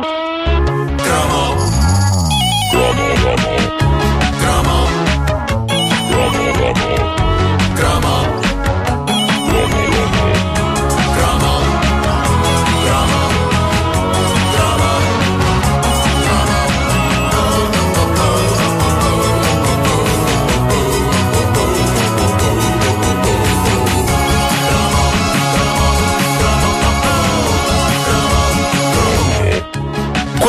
Bye.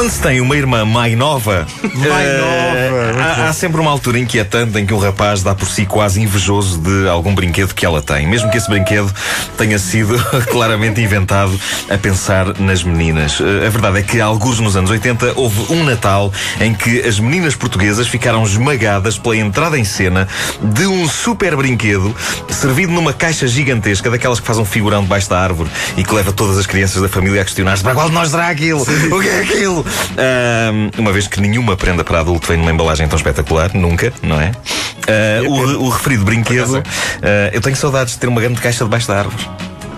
Quando se tem uma irmã mais nova, Mais eh, nova, há, há sempre uma altura inquietante em que um rapaz dá por si quase invejoso de algum brinquedo que ela tem, mesmo que esse brinquedo tenha sido claramente inventado a pensar nas meninas. Eh, a verdade é que, há alguns nos anos 80, houve um Natal em que as meninas portuguesas ficaram esmagadas pela entrada em cena de um super brinquedo servido numa caixa gigantesca, daquelas que faz um figurão debaixo da árvore e que leva todas as crianças da família a questionar-se: para qual de nós será aquilo? O que é aquilo? Uma vez que nenhuma prenda para adulto vem numa embalagem tão espetacular, nunca, não é? Ah, o, o referido brinquedo, ah, eu tenho saudades de ter uma grande caixa debaixo da árvore.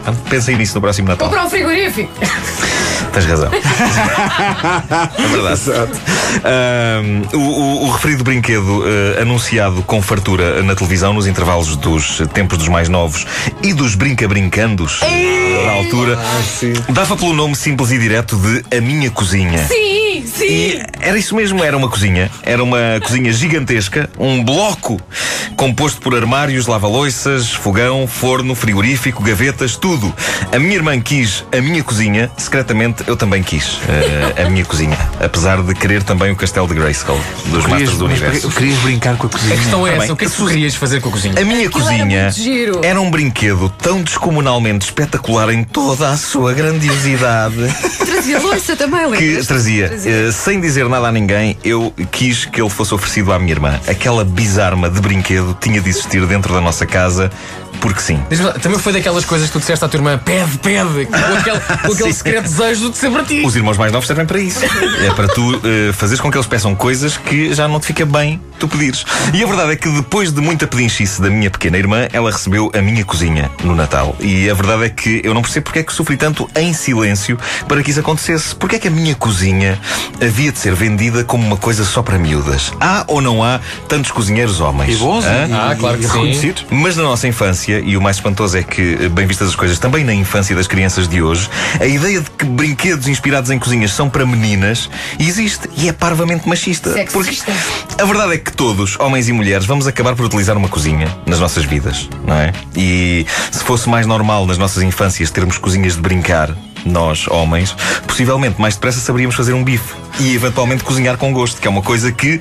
Portanto, Pensem nisso no próximo Natal. Comprar um frigorífico. Tens razão. é verdade. Ahm, o, o- o referido brinquedo eh, anunciado com fartura na televisão nos intervalos dos tempos dos mais novos e dos brinca-brincandos da altura sim. dava pelo nome simples e direto de A Minha Cozinha. Sim, sim. E era isso mesmo, era uma cozinha. Era uma cozinha gigantesca, um bloco composto por armários, lava-loiças, fogão, forno, frigorífico, gavetas, tudo. A minha irmã quis a minha cozinha, secretamente eu também quis eh, a minha cozinha. Apesar de querer também o castelo de Grayskull, dos Masters do Universo. querias brincar com a cozinha. A questão é Tá essa: o que é que tu querias fazer com a cozinha? A minha Aquilo era cozinha giro. era um brinquedo tão descomunalmente espetacular em toda a sua grandiosidade. Trazia louça também, que lembras? trazia, eh, sem dizer nada a ninguém, eu quis que ele fosse oferecido à minha irmã. Aquela bizarma de brinquedo tinha de existir dentro da nossa casa, porque sim. Também foi daquelas coisas que tu disseste à tua irmã: pede, pede, com aquele, com aquele secreto desejo de ser para ti. Os irmãos mais novos servem para isso. É para tu eh, fazeres com que eles peçam coisas que já não te fica bem tu pedires. E a verdade é que depois de muita pedinchice da minha pequena irmã, ela recebeu a minha cozinha no Natal. E a verdade é que eu não percebo porque é que sofri tanto em silêncio para que isso acontecesse. Porque é que a minha cozinha havia de ser vendida como uma coisa só para miúdas? Há ou não há tantos cozinheiros homens? E bons, e- Ah, claro que e sim. Mas na nossa infância, e o mais espantoso é que, eh, bem vistas as coisas, também na infância das crianças de hoje, a ideia de que brinquedos inspirados em cozinhas são para meninas existe e é parvamente machista. Sexista. Porque a verdade é que todos, homens e mulheres, vamos acabar por utilizar uma cozinha nas nossas vidas, não é? E se fosse mais normal nas nossas infâncias termos cozinhas de brincar, nós, homens, possivelmente mais depressa saberíamos fazer um bife e eventualmente cozinhar com gosto, que é uma coisa que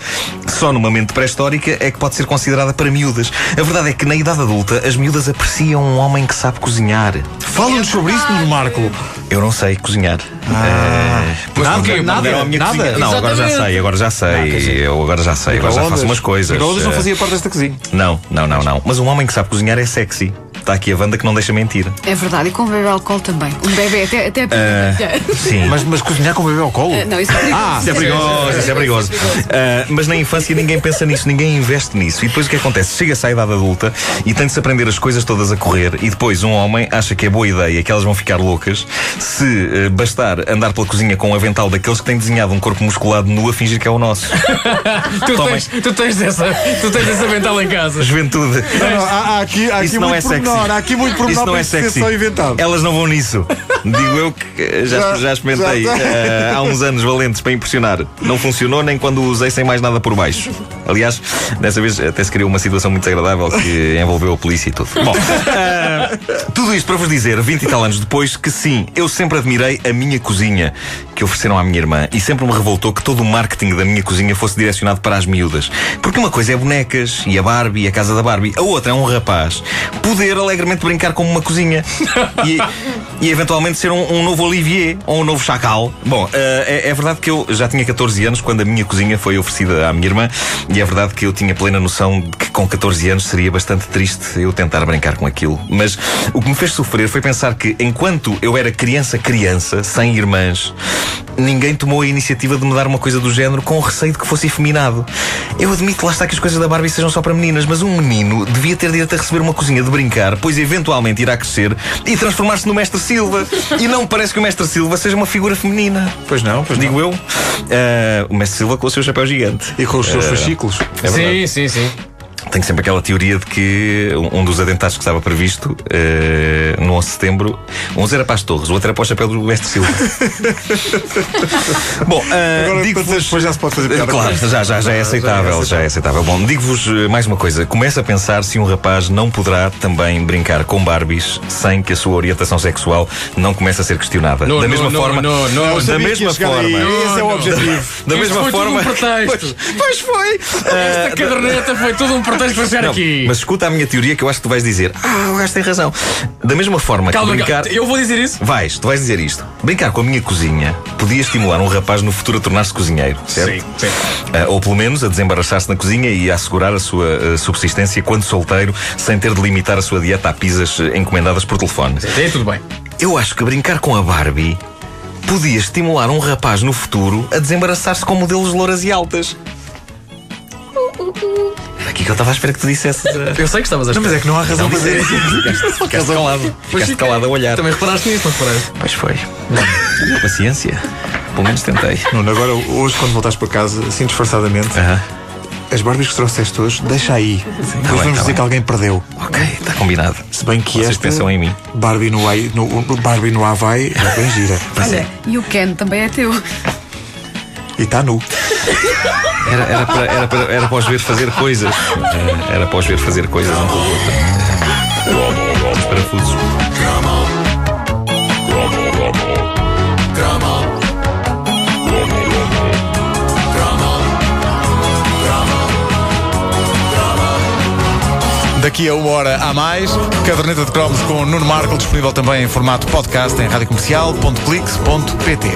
só numa mente pré-histórica é que pode ser considerada para miúdas. A verdade é que na idade adulta as miúdas apreciam um homem que sabe cozinhar. Fala-nos sobre isso, Nuno Marco. Eu não sei cozinhar. Eh, Mas Nada, porquê? nada. nada. cozinha. Não, agora já sei, agora já sei. Eu agora já sei, agora já faço umas coisas. Microondas não Eh, fazia parte desta cozinha. Não, não, não, não. Mas um homem que sabe cozinhar é sexy. Está aqui a Wanda que não deixa mentir. É verdade, e com bebê álcool também. Um bebê até. até Sim. Mas, mas cozinhar com bebê ao colo? Não, isso é perigoso. Ah, Isso é perigoso, isso é perigoso. Ah, mas na infância ninguém pensa nisso, ninguém investe nisso. E depois o que acontece? Chega-se à idade adulta e tem de se aprender as coisas todas a correr. E depois um homem acha que é boa ideia, que elas vão ficar loucas, se eh, bastar andar pela cozinha com um avental daqueles que têm desenhado um corpo musculado nu a fingir que é o nosso. Tu Tomem. tens, tu tens essa, tu tens essa mental em casa. Juventude. Não, não, há, há aqui, há aqui Isso não é sexy. Há aqui muito pormenor Isso não é ser sexy. só inventado. Elas não vão nisso. Digo eu que já, Já- já experimentei já- eh, há uns anos valentes para impressionar. Não funcionou nem quando o usei sem mais nada por baixo. Aliás, dessa vez até se criou uma situação muito desagradável que envolveu a polícia e tudo. Bom, eh, tudo isto para vos dizer, 20 e tal anos depois, que sim, eu sempre admirei a minha cozinha que ofereceram à minha irmã e sempre me revoltou que todo o marketing da minha cozinha fosse direcionado para as miúdas. Porque uma coisa é bonecas e a Barbie e a casa da Barbie, a outra é um rapaz poder alegremente brincar como uma cozinha e, e eventualmente ser um, um novo Olivier ou um novo Chacal. Bom, eh, é, é verdade que eu já tinha 14 anos quando a minha cozinha foi oferecida à minha irmã e é verdade que eu tinha plena noção de que com 14 anos seria bastante triste eu tentar brincar com aquilo. Mas o que me fez sofrer foi pensar que enquanto eu era criança-criança, sem irmãs, ninguém tomou a iniciativa de mudar uma coisa do género com o receio de que fosse efeminado. Eu admito, lá está que as coisas da Barbie sejam só para meninas, mas um menino devia ter direito a receber uma cozinha de brincar, pois eventualmente irá crescer e transformar-se no Mestre Silva. E não parece que o Mestre Silva seja uma figura feminina. Pois não, pois Digo não. eu. Ah, o Mestre Silva com o seu chapéu gigante. E com os seus Ah, fascículos. é sim, sim, sim. Tenho sempre aquela teoria de que um um dos atentados que estava previsto eh, no 11 de setembro, uns era para as torres, o outro era para o chapéu do Mestre Silva. Bom, eh, Agora, digo-vos- quantas depois já se pode fazer piada Claro, já, já, já é aceitável, já é aceitável. Bom, digo-vos eh, mais uma coisa. Começa a pensar se um rapaz não poderá também brincar com Barbies sem que a sua orientação sexual não comece a ser questionada. Não, da não, mesma não, forma, não, não. Da mesma forma, aí. Esse é o Não, objetivo. da mesma foi tudo forma, um pretexto. Pois, pois foi. Esta caderneta foi tudo um pretexto chegar não, aqui. Mas escuta a minha teoria que eu acho que tu vais dizer. Ah, o gajo tem razão. Da mesma forma Calma, que brincar. eu vou dizer isso. Vais, tu vais dizer isto. Brincar com a minha cozinha podia estimular um rapaz no futuro a tornar-se cozinheiro, certo? sim. Ah, ou pelo menos a desembaraçar-se na cozinha e a assegurar a sua ah, subsistência quando solteiro, sem ter de limitar a sua dieta a pizzas ah, encomendadas por telefone. É tudo bem. Eu acho que brincar com a Barbie podia estimular um rapaz no futuro a desembaraçar-se com modelos louras e altas. Que eu estava à espera que tu dissesses. ah, Eu sei que estavas a Não, mas é que não há razão para dizer Ficaste, ficaste calado. Ficaste calado a olhar. Também reparaste nisso, não reparaste? Pois foi. Paciência. Pelo menos tentei. Nuno, agora hoje quando voltares para casa, assim disfarçadamente, Aham. as Barbies que trouxeste hoje, deixa aí. Depois bem, vamos tá dizer bem. que alguém perdeu. Ok, está combinado. Se bem que Vocês esta pensam em mim. Barbie no, Ai- no, Barbie no Havaí é bem gira. Olha, e o Ken também é teu. E está nu. Era, era, para, era, para, era para os ver fazer coisas. Era para os ver fazer coisas um com o outro. Os parafusos. Daqui a uma hora a mais, caderneta de cromos com Nuno Marco, disponível também em formato podcast em radiocomercial.clix.pt.